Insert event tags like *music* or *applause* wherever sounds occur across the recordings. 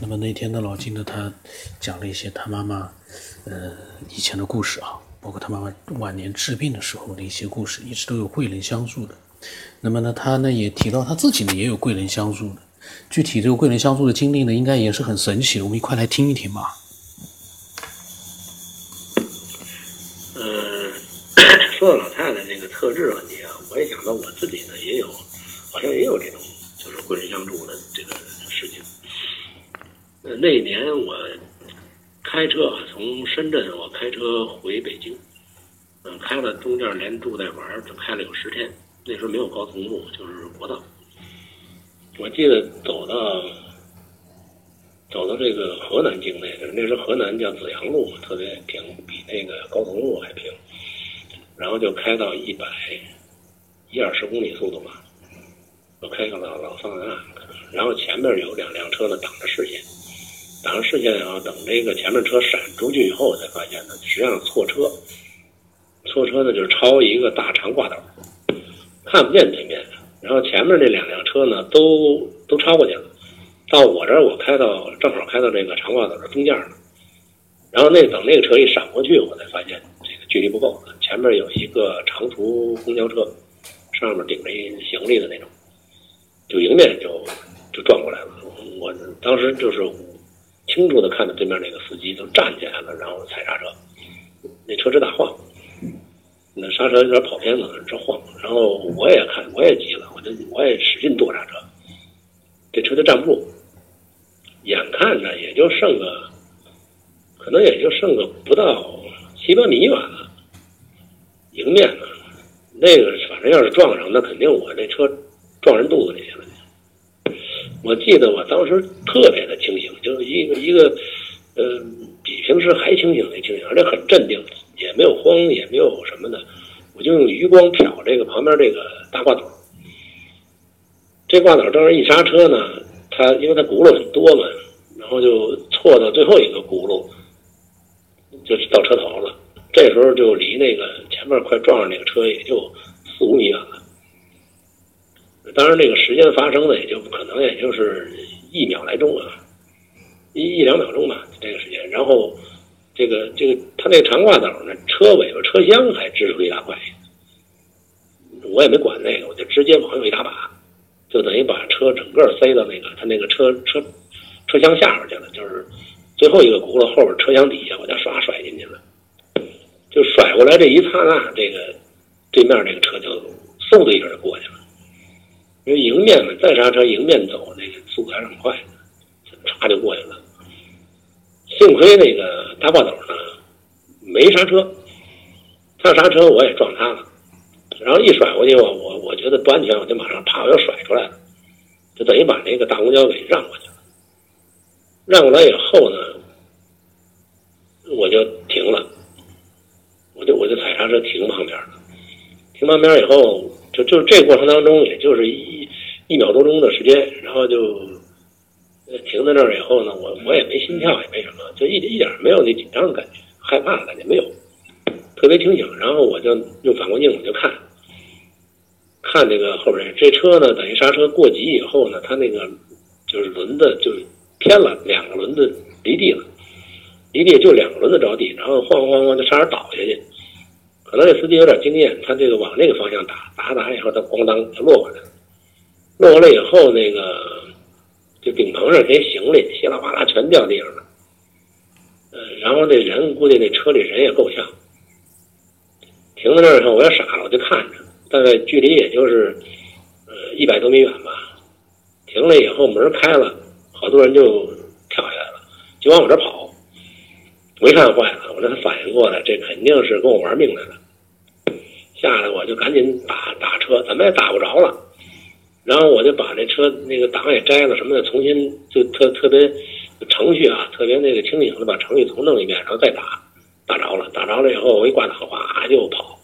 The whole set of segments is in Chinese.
那么那天呢，老金呢，他讲了一些他妈妈，呃，以前的故事啊，包括他妈妈晚年治病的时候的一些故事，一直都有贵人相助的。那么呢，他呢也提到他自己呢也有贵人相助的。具体这个贵人相助的经历呢，应该也是很神奇的。我们一块来听一听吧。嗯，*coughs* 说到老太太这个特质问题啊，我也想到我自己呢也有，好像也有这种就是贵人相助的这个。呃，那年我开车，从深圳我开车回北京，嗯，开了中间连住带玩，就开了有十天。那时候没有高速路，就是国道。我记得走到走到这个河南境内，那时候河南叫紫阳路，特别平，比那个高速路还平。然后就开到一百一二十公里速度吧，我开个老老桑塔纳，然后前面有两辆车呢挡着视线。挡着视线啊，等这个前面车闪出去以后，才发现呢，实际上错车，错车呢就是超一个大长挂斗，看不见对面。然后前面那两辆车呢，都都超过去了。到我这儿，我开到正好开到这个长挂斗的中间了。然后那等那个车一闪过去，我才发现这个距离不够。前面有一个长途公交车，上面顶着一行李的那种，就迎面就就撞过来了。我当时就是。清楚的看到对面那个司机都站起来了，然后踩刹车，那车直打晃，那刹车有点跑偏了，直晃。然后我也看，我也急了，我就我也使劲跺刹车，这车就站不住。眼看着也就剩个，可能也就剩个不到七八米远了，迎面呢，那个反正要是撞上，那肯定我那车撞人肚子里去了。我记得我当时特别的清醒，就是一个一个，呃，比平时还清醒的清醒，而且很镇定，也没有慌，也没有什么的。我就用余光瞟这个旁边这个大挂斗，这挂斗当时一刹车呢，它因为它轱辘很多嘛，然后就错到最后一个轱辘，就到车头了。这时候就离那个前面快撞上那个车也就四五米远了。当然，这个时间发生的也就可能也就是一秒来钟啊，一一两秒钟吧，这个时间。然后，这个这个他那长挂斗呢，车尾巴车厢还支出一大块，我也没管那个，我就直接往右一大把，就等于把车整个塞到那个他那个车车车厢下边去了，就是最后一个轱辘后边车厢底下，我就唰甩进去了。就甩过来这一刹那，这个对面这个车就嗖的一声就过去了。因为迎面嘛，再刹车迎面走，那个速度还是很快的，唰就过去了。幸亏那个大挂斗呢没刹车，他刹车我也撞他了，然后一甩过去，我我我觉得不安全，我就马上啪我又甩出来了，就等于把那个大公交给让过去了。让过来以后呢，我就停了，我就我就踩刹车停旁边了，停旁边以后。就就这过程当中，也就是一一秒多钟的时间，然后就停在那儿以后呢，我我也没心跳，也没什么，就一一点没有那紧张的感觉，害怕的感觉没有，特别清醒。然后我就用反光镜我就看，看这个后边这车呢，等于刹车过急以后呢，它那个就是轮子就偏了，两个轮子离地了，离地就两个轮子着地，然后晃晃晃就差点倒下去。可能这司机有点经验，他这个往那个方向打，打打以后，他咣当就落过来了。落过来以后，那个就顶棚上这些行李稀里哗啦全掉地上了。然后那人估计那车里人也够呛。停在那儿以后，我也傻了，我就看着，大概距离也就是呃一百多米远吧。停了以后，门开了，好多人就跳下来了，就往我这跑。我一看坏了，我这才反应过来，这肯定是跟我玩命来了。下来我就赶紧打打车，怎么也打不着了。然后我就把这车那个档也摘了什么的，重新就特特别程序啊，特别那个清醒的把程序重弄一遍，然后再打，打着了，打着了以后我一挂档，哗就跑，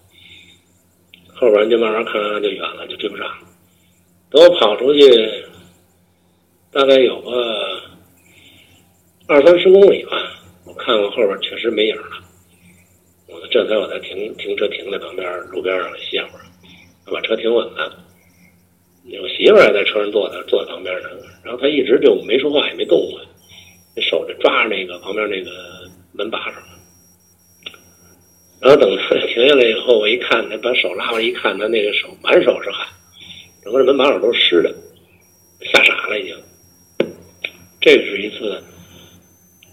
后边就慢慢看就远了，就追不上。等我跑出去，大概有个二三十公里吧，我看看后边确实没影了。我这才我才停停车停在旁边路边上歇会儿，把车停稳了。我媳妇儿还在车上坐着，坐在旁边呢。然后她一直就没说话，也没动过。抓着那个旁边那个门把手，然后等他 *laughs* 停下来以后，我一看，他把手拉过来一看，他那个手满手是汗，整个这门把手都是湿的，吓傻了已经。这是一次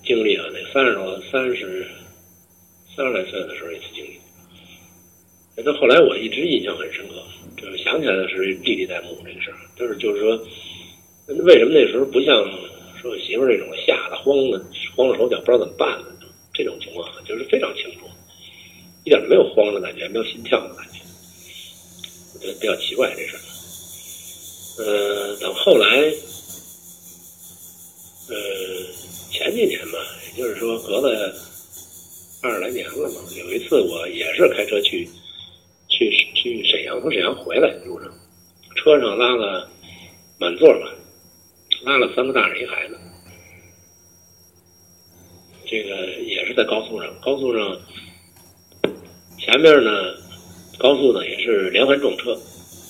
经历啊，那三十多、三十、三十来岁的时候一次经历。那后来我一直印象很深刻，就是想起来的是历历在目这个事儿，就是就是说，为什么那时候不像说我媳妇儿那种吓得慌的、慌了手脚不知道怎么办了这种情况，就是非常清楚，一点没有慌的感觉，没有心跳的感觉，我觉得比较奇怪这事儿。呃，等后来。呃，前几年吧，也就是说隔了二十来年了嘛。有一次我也是开车去去去沈阳，从沈阳回来路上，车上拉了满座吧，拉了三个大人一孩子。这个也是在高速上，高速上前面呢，高速呢也是连环撞车，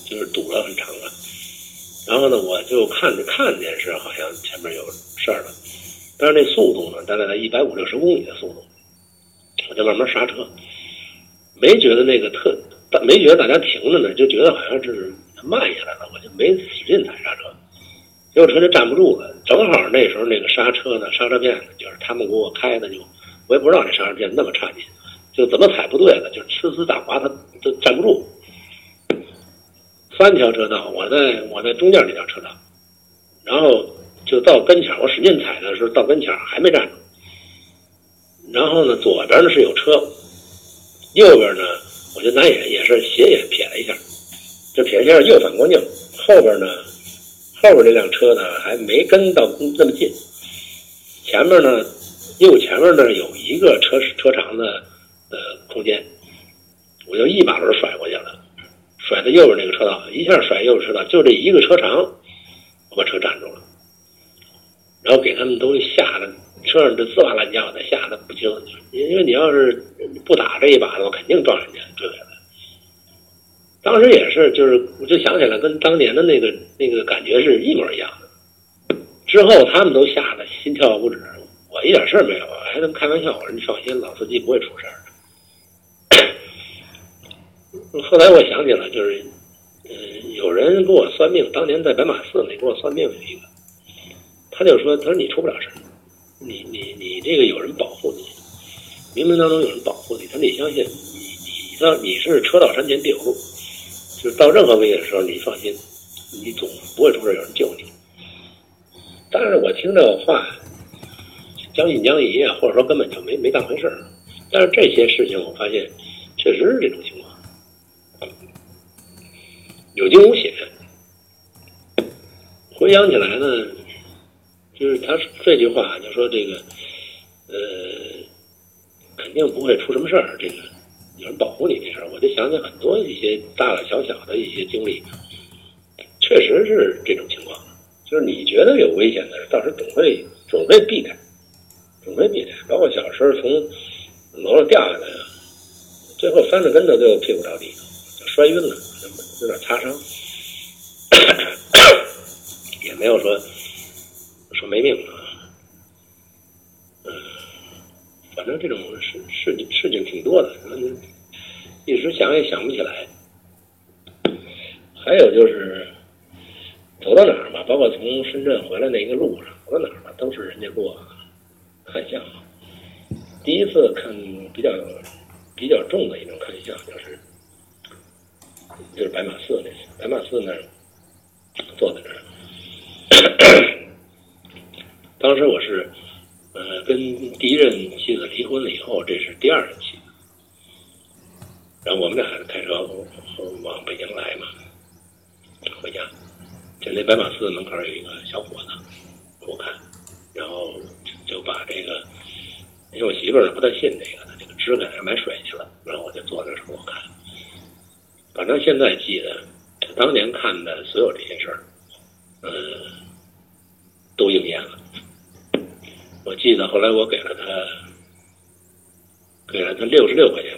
就是堵了很长了。然后呢，我就看着看见是好像前面有事儿了，但是那速度呢，大概在一百五六十公里的速度，我就慢慢刹车，没觉得那个特，没觉得大家停着呢，就觉得好像是慢下来了，我就没使劲踩刹车，结果车就站不住了。正好那时候那个刹车呢，刹车片呢，就是他们给我开的，就我也不知道这刹车片那么差劲，就怎么踩不对了，就呲呲打滑，它都站不住。三条车道，我在我在中间那条车道，然后就到跟前我使劲踩的时候，到跟前还没站住。然后呢，左边呢是有车，右边呢，我就拿眼也是斜眼瞥了一下，就瞥一下右反光镜，后边呢，后边这辆车呢还没跟到那么近，前面呢，右前面呢有一个车车长的呃空间，我就一把轮甩过去了。甩到右边那个车道，一下甩右边车道，就这一个车长，我把车占住了，然后给他们都吓得车上这滋哇乱叫的，吓得不轻。因为你要是不打这一把的话，肯定撞人家追回来。当时也是，就是我就想起来，跟当年的那个那个感觉是一模一样的。之后他们都吓得心跳不止，我一点事儿没有，还能开玩笑，我说你放心，老司机不会出事儿。*coughs* 后来我想起来，就是，嗯，有人给我算命，当年在白马寺里给我算命有一个，他就说，他说你出不了事你你你这个有人保护你，冥冥当中有人保护你，他得相信，你你到你是车到山前必有路，就是到任何危险的时候，你放心，你总不会出事有人救你。但是我听这话，将信将疑啊，或者说根本就没没当回事儿。但是这些事情，我发现确实是这种情况。有惊无险。回想起来呢，就是他这句话就说这个，呃，肯定不会出什么事儿。这个有人保护你这事儿，我就想起很多一些大大小小的一些经历，确实是这种情况。就是你觉得有危险的，到时候总会总会避开，总会避开。包括小时候从楼上掉下来啊，最后翻着跟头就屁股着地，就摔晕了。有点擦伤，也没有说说没命啊。嗯，反正这种事事情事情挺多的，一时想也想不起来。还有就是走到哪儿吧，包括从深圳回来那一个路上，走到哪儿吧，都是人家给我看相。第一次看比较比较重的一种看相，就是。就是白马寺那次，白马寺那儿坐在那儿。当时我是呃跟第一任妻子离婚了以后，这是第二任。然后我们俩开车往北京来嘛，回家。就那白马寺门口有一个小伙子给我看，然后就把这个，因为我媳妇儿不太信这个，这个支给买水去了，然后我就坐那儿给我看。反正现在记得，当年看的所有这些事儿，呃，都应验了。我记得后来我给了他，给了他六十六块钱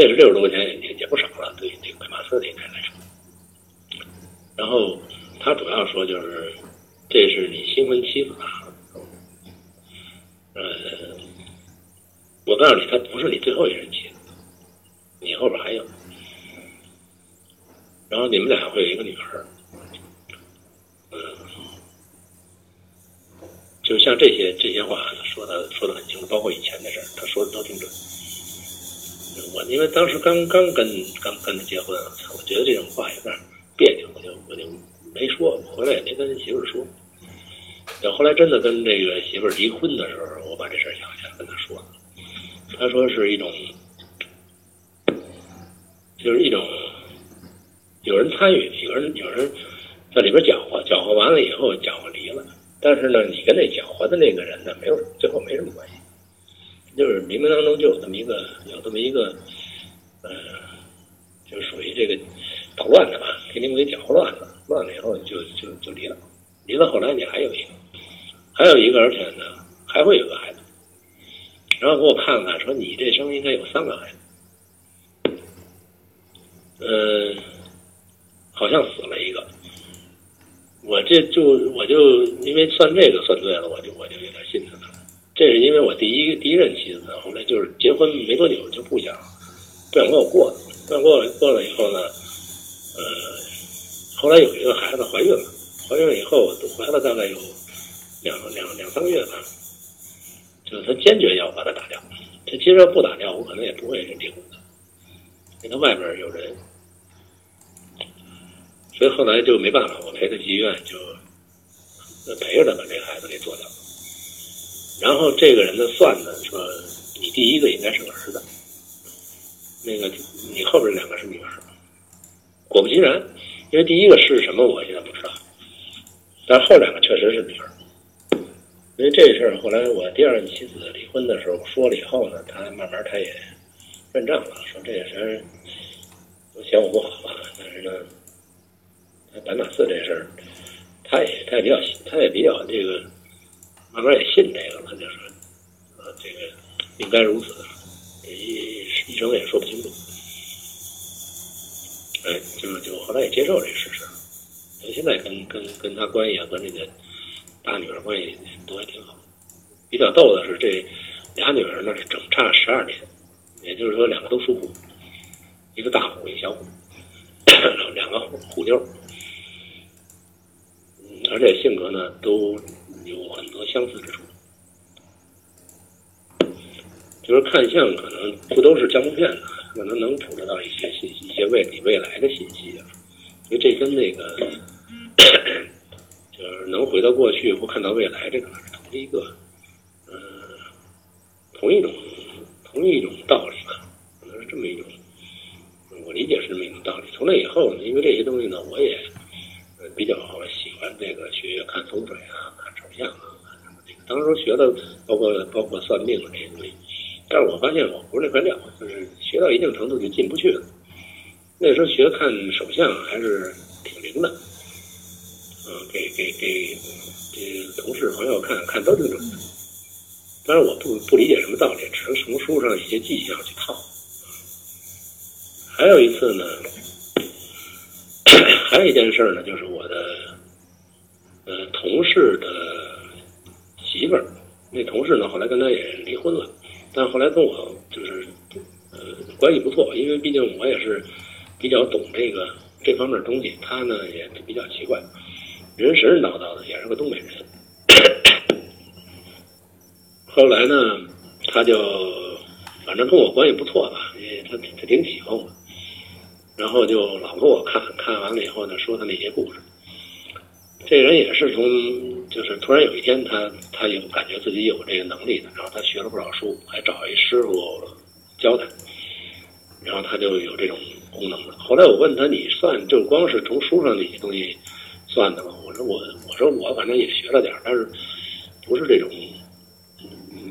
那是六十多块钱也也不少了，对这个马斯这开来说。然后他主要说就是，这是你新婚妻子啊。呃，我告诉你，他不是你最后一任妻子，你后边还有。然后你们俩会有一个女儿，嗯，就像这些这些话说的说的很清楚，包括以前的事，他说的都挺准。我因为当时刚刚跟刚跟他结婚，我觉得这种话有点别扭，我就我就没说，回来也没跟媳妇儿说。等后来真的跟这个媳妇儿离婚的时候，我把这事儿想起来跟他说了，他说是一种，就是一种。有人参与，有人有人在里边搅和，搅和完了以后搅和离了。但是呢，你跟那搅和的那个人呢，没有最后没什么关系，就是冥冥当中就有这么一个有这么一个，呃，就属于这个捣乱的吧，给你们给搅和乱了，乱了以后就就就离了，离了后来你还有一个，还有一个，而且呢还会有个孩子，然后给我看看说你这生应该有三个孩子，嗯。好像死了一个，我这就我就因为算这个算对了，我就我就。这是因为我第一第一任妻子后来就是结婚没多久就不想不想跟我过了，不想过了过了以后呢，呃，后来有一个孩子怀孕了，怀孕了以后怀了大概有两两两三个月吧，就是他坚决要把他打掉。他其实要不打掉，我可能也不会离婚的，因为他外边有人。所以后来就没办法，我陪他去医院，就陪着他把这孩子给做掉了。然后这个人呢算呢说，你第一个应该是个儿子，那个你后边两个是女儿。果不其然，因为第一个是什么我现在不知道，但后两个确实是女儿。因为这事儿后来我第二任妻子离婚的时候说了以后呢，他慢慢他也认账了，说这个事都嫌我不好吧，但是呢。白马寺这事儿，他也他也比较他也比较这个，慢慢也信这个了，就说，呃，这个应该如此，医医生也说不清楚，哎，就就后来也接受这个事实，现在跟跟跟他关系啊，跟这个大女儿关系都还挺好。比较逗的是，这俩女儿呢是整差十二年，也就是说两个都属虎，一个大虎，一个小虎，两个虎妞。而且性格呢都有很多相似之处，就是看相可能不都是江湖片的，可能能捕捉到一些信息，一些未你未来的信息啊。因为这跟那个就是能回到过去或看到未来，这个是同一个，嗯，同一种同一种道理吧，可能是这么一种，我理解是这么一种道理。从那以后呢，因为这些东西呢，我也。比较喜欢这个学看风水啊，看手相啊，当时学的包括包括算命的这些东西，但是我发现我不是那块料，就是学到一定程度就进不去了。那时候学看手相还是挺灵的，嗯，给给给这同事朋友看看都挺准的。当然我不不理解什么道理，只能从书上一些迹象去套。还有一次呢。*coughs* 还有一件事呢，就是我的呃同事的媳妇儿，那同事呢后来跟他也离婚了，但后来跟我就是呃关系不错，因为毕竟我也是比较懂这个这方面东西，他呢也比较奇怪，人神神叨叨的，也是个东北人。*coughs* 后来呢，他就反正跟我关系不错吧，因为他他挺喜欢我。然后就老给我看看完了以后呢，说他那些故事。这人也是从，就是突然有一天，他他有感觉自己有这个能力的，然后他学了不少书，还找一师傅教他，然后他就有这种功能了。后来我问他，你算就光是从书上那些东西算的吗？我说我我说我反正也学了点，但是不是这种，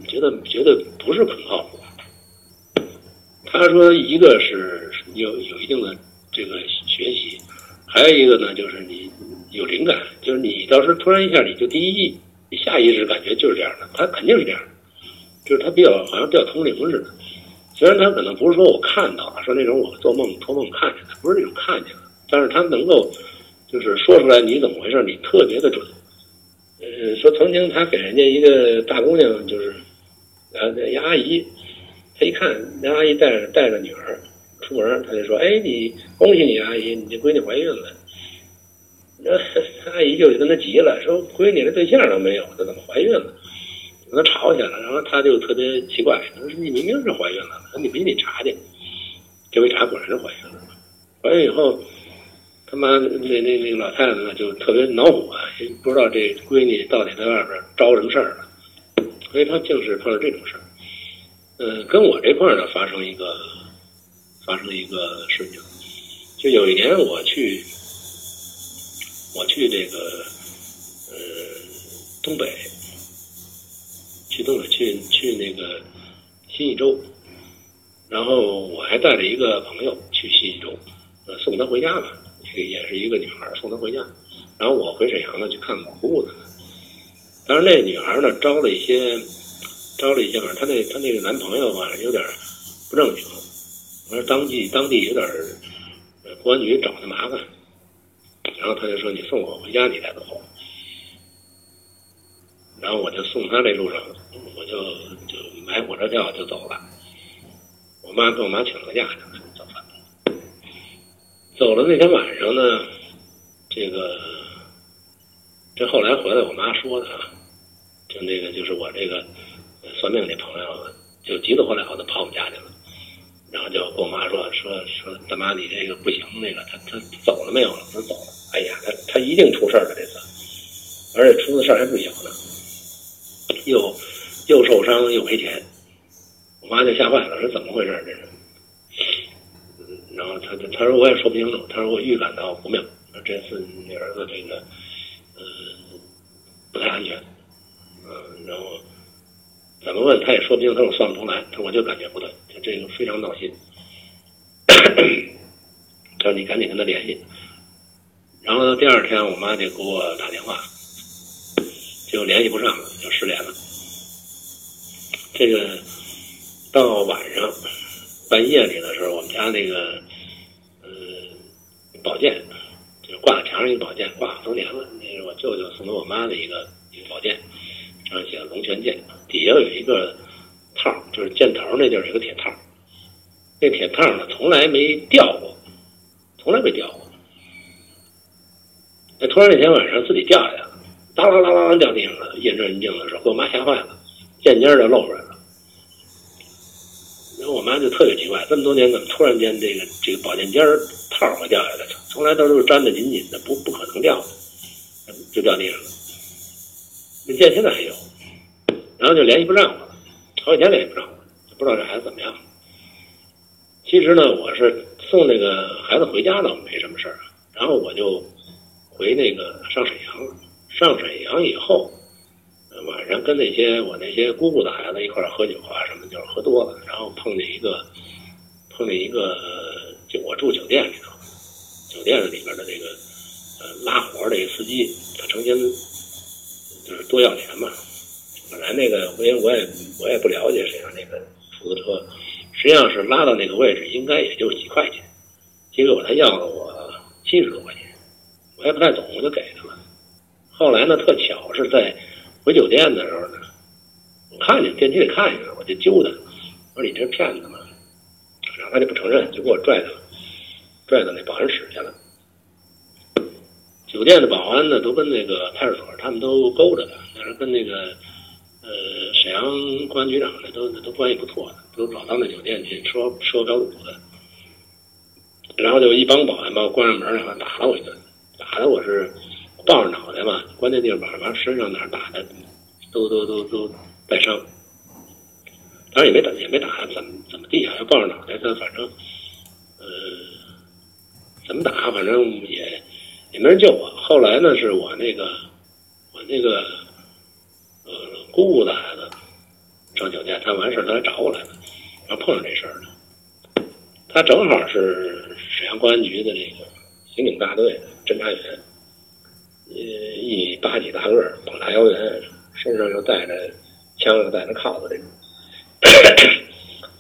觉得觉得不是很靠谱。他说一个是。有有一定的这个学习，还有一个呢，就是你有灵感，就是你到时候突然一下，你就第一，下意识感觉就是这样的，他肯定是这样的，就是他比较好像比较通灵似的。虽然他可能不是说我看到了，说那种我做梦托梦看见的，不是那种看见的，但是他能够就是说出来你怎么回事，你特别的准，呃，说曾经他给人家一个大姑娘，就是呃那阿姨，他一看那阿姨带着带着女儿出门，他就说：“哎，你恭喜你阿姨，你这闺女怀孕了。”那阿姨就跟他急了，说：“闺女连对象都没有，她怎么怀孕了？”跟他吵起来了，然后他就特别奇怪，他说：“你明明是怀孕了，说你必须得查去。”这回查果然是怀孕了。怀孕以后，他妈那那那个老太太呢就特别恼火，不知道这闺女到底在外边招什么事儿了，所以她竟是碰到这种事儿。嗯，跟我这块儿呢发生一个发生一个事情，就有一年我去我去这个呃东北。去东北，去去那个新义州，然后我还带着一个朋友去新义州，呃，送她回家吧，也是一个女孩，送她回家。然后我回沈阳呢，去看我姑姑呢。但是那女孩呢，招了一些，招了一些，反正她那她那个男朋友吧，有点不正经，我说当地当地有点公安局找她麻烦，然后他就说：“你送我回家，你再走。”然后我就送他这路上，我就就买火车票就走了。我妈跟我妈请了个假，就走了。走了那天晚上呢，这个这后来回来我妈说的啊，就那个就是我这个算命那朋友就急得火燎的跑我们家去了，然后就跟我妈说说说大妈你这个不行，那个他他走了没有了？他走了。哎呀，他他一定出事儿了这次，而且出的事儿还不小呢。又又受伤又赔钱，我妈就吓坏了，说怎么回事儿这是？然后他他说我也说不清楚，他说我预感到不妙，这次你儿子这个呃不太安全，嗯，然后怎么问他也说不清，他说我算不出来，他说我就感觉不对，就这个非常闹心，*coughs* 他说你赶紧跟他联系，然后第二天我妈就给我打电话。就联系不上了，就失联了。这个到晚上半夜里的时候，我们家那个呃宝剑，就是挂墙上一个宝剑，挂好多年了。那是我舅舅送给我妈的一个一个宝剑，上写龙泉剑，底下有一个套，就是剑头那地儿有个铁套。那铁套呢，从来没掉过，从来没掉过。那突然那天晚上自己掉下来了。当啷啷啷啷掉地上了，夜深人静的时候，给我妈吓坏了，渐渐就露出来了。然后我妈就特别奇怪，这么多年怎么突然间这个这个宝剑尖儿套会掉下来？从来都是粘的紧紧的，不不可能掉的，就掉地上了。那剑现在还有，然后就联系不上我了，好几天联系不上我，不知道这孩子怎么样。其实呢，我是送那个孩子回家倒没什么事儿，然后我就回那个上沈阳了。上沈阳以后，晚上跟那些我那些姑姑的孩子一块喝酒啊，什么就是喝多了，然后碰见一个碰见一个，就我住酒店里头，酒店里边的这个呃拉活的一个司机，他成天就是多要钱嘛。本来那个，因为我也我也不了解沈阳那个出租车，实际上是拉到那个位置应该也就几块钱，结果他要了我七十多块钱，我也不太懂，我就给他了。后来呢，特巧是在回酒店的时候呢，我看见电梯里看见了，我就揪他，我说你这是骗子吗？然后他就不承认，就给我拽到拽到那保安室去了。酒店的保安呢，都跟那个派出所他们都勾着的，那是跟那个呃沈阳公安局长的都都关系不错的，都老到那酒店去说说标赌的。然后就一帮保安把我关上门，然后打了我一顿，打的我是。抱着脑袋嘛，关键地方完身上哪打的，都都都都带伤。当然也没打，也没打怎么怎么地啊？要抱着脑袋，他反正，呃，怎么打，反正也也没人救我。后来呢，是我那个我那个呃姑姑的孩子上酒店，他完事他来找我来了，然后碰上这事儿了。他正好是沈阳公安局的这个刑警大队的侦查员。呃，一八几大个，膀大腰圆，身上又带着枪，又带着铐子，这种，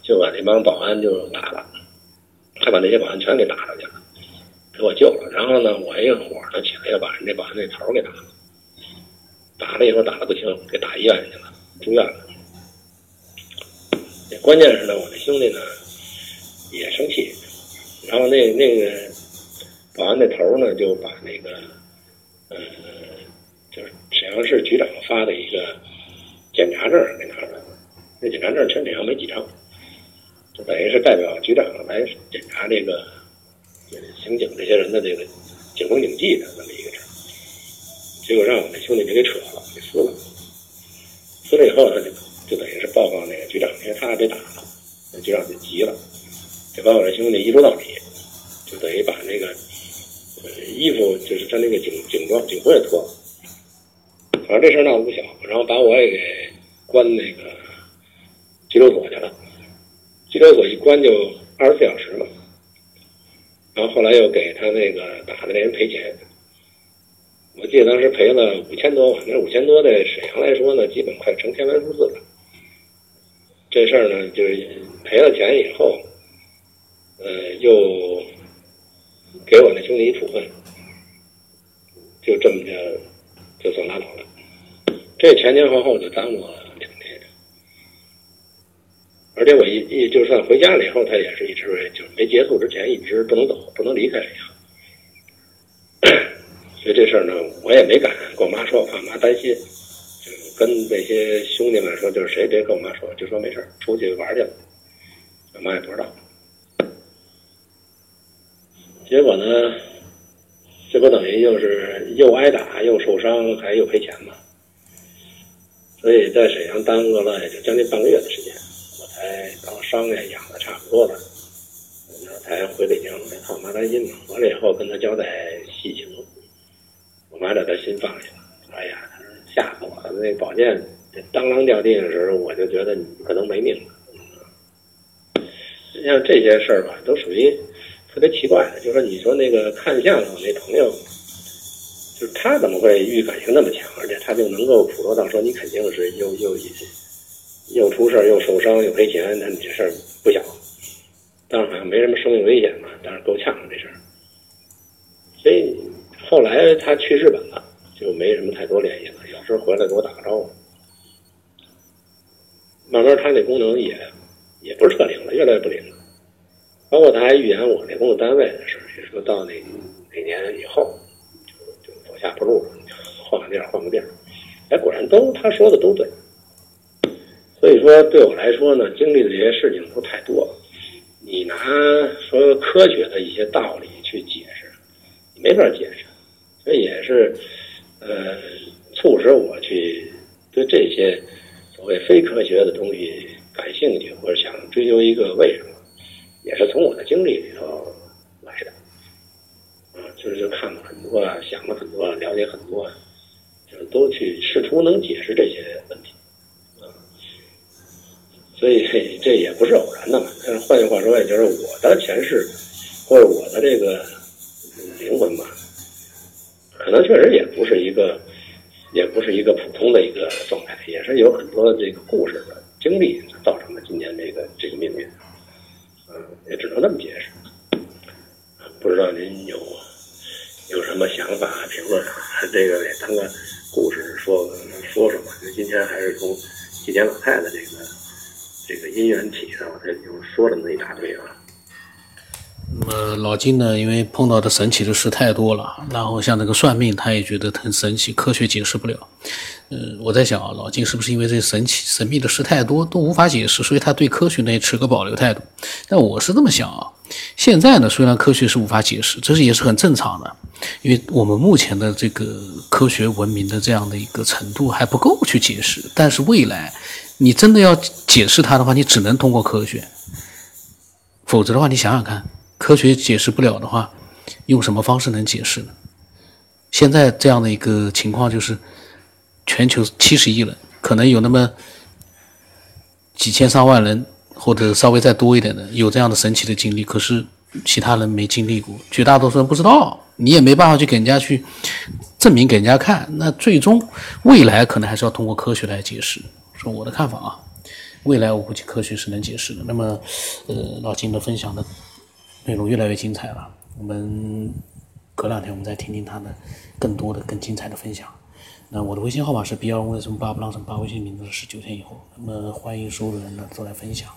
就把那帮保安就打了，他把那些保安全给打出去了，给我救了。然后呢，我一个火呢起来，要把人家保安那头给打了，打了以后打的不轻，给打医院去了，住院了。关键是呢，我那兄弟呢也生气，然后那那个保安那头呢就把那个呃，就是沈阳市局长发的一个检查证给拿出来了，那检查证全沈阳没几张，就等于是代表局长来检查这个刑警这些人的这个警风警纪的这么一个证，结果让我那兄弟给给扯了，给撕了，撕了以后他就。就等于是报告那个局长，因为他被打了，那局长就急了，就把我这兄弟一撸到底，就等于把那个衣服，就是他那个警警装、警服也脱了。反正这事闹得不小，然后把我也给关那个拘留所去了。拘留所一关就二十四小时嘛，然后后来又给他那个打的那人赔钱。我记得当时赔了五千多吧，那五千多在沈阳来说呢，基本快成天文数字了。这事儿呢，就是赔了钱以后，呃，又给我那兄弟一处分，就这么着就算拉倒了。这前前后后就耽误了两年，而且我一一就算回家了以后，他也是一直就没结束之前一直不能走，不能离开沈阳。*coughs* 所以这事儿呢，我也没敢跟我妈说，怕我妈担心。就跟那些兄弟们说，就是谁别跟我妈说，就说没事出去玩去了，我妈也不知道。结果呢，这不等于就是又挨打又受伤，还又赔钱吗。所以在沈阳耽搁了也就将近半个月的时间，我才当伤也养的差不多了，我才回北京。怕我妈担心嘛，回来以后跟她交代细情，我妈把她心放下了。哎呀。她说吓死我了！那宝剑当啷掉地的时候，我就觉得你可能没命了。像这些事儿吧，都属于特别奇怪的。就是说你说那个看相声那朋友，就是他怎么会预感性那么强，而且他就能够捕捉到说你肯定是又又又出事又受伤又赔钱，那你这事儿不小。但是好像没什么生命危险嘛，但是够呛这事儿。所以后来他去日本了，就没什么太多联系了。有时候回来给我打个招呼，慢慢他那功能也也不是特灵了，越来越不灵了。包括他还预言我那工作单位的事也说到那哪年以后就就走下坡路了，换个地儿换个地儿。哎，果然都他说的都对。所以说对我来说呢，经历的这些事情都太多了。你拿说科学的一些道理去解释，没法解释。这也是呃。促使我去对这些所谓非科学的东西感兴趣，或者想追究一个为什么，也是从我的经历里头来的。啊，就是就看了很多，想了很多，了解很多，就都去试图能解释这些问题。啊，所以这也不是偶然的嘛。但是换句话说，也就是我的前世或者我的这个灵魂吧，可能确实也不是一个。也不是一个普通的一个状态，也是有很多这个故事的经历造成的今天这个这个命运，也只能这么解释。不知道您有有什么想法评论？这个也当个故事说说说吧。就今天还是从纪检老太太这个这个姻缘起上，他就说了那一大堆啊。那么老金呢？因为碰到的神奇的事太多了，然后像那个算命，他也觉得很神奇，科学解释不了。呃，我在想啊，老金是不是因为这神奇、神秘的事太多，都无法解释，所以他对科学呢也持个保留态度？但我是这么想啊，现在呢，虽然科学是无法解释，这是也是很正常的，因为我们目前的这个科学文明的这样的一个程度还不够去解释。但是未来，你真的要解释它的话，你只能通过科学，否则的话，你想想看。科学解释不了的话，用什么方式能解释呢？现在这样的一个情况就是，全球七十亿人，可能有那么几千上万人，或者稍微再多一点的，有这样的神奇的经历，可是其他人没经历过，绝大多数人不知道，你也没办法去给人家去证明给人家看。那最终未来可能还是要通过科学来解释。说我的看法啊，未来我估计科学是能解释的。那么，呃，老金的分享的。内容越来越精彩了，我们隔两天我们再听听他的更多的、更精彩的分享。那我的微信号码是 B 二五什么八不浪什么八，微信名字是十九天以后。那么欢迎所有的人呢都来分享。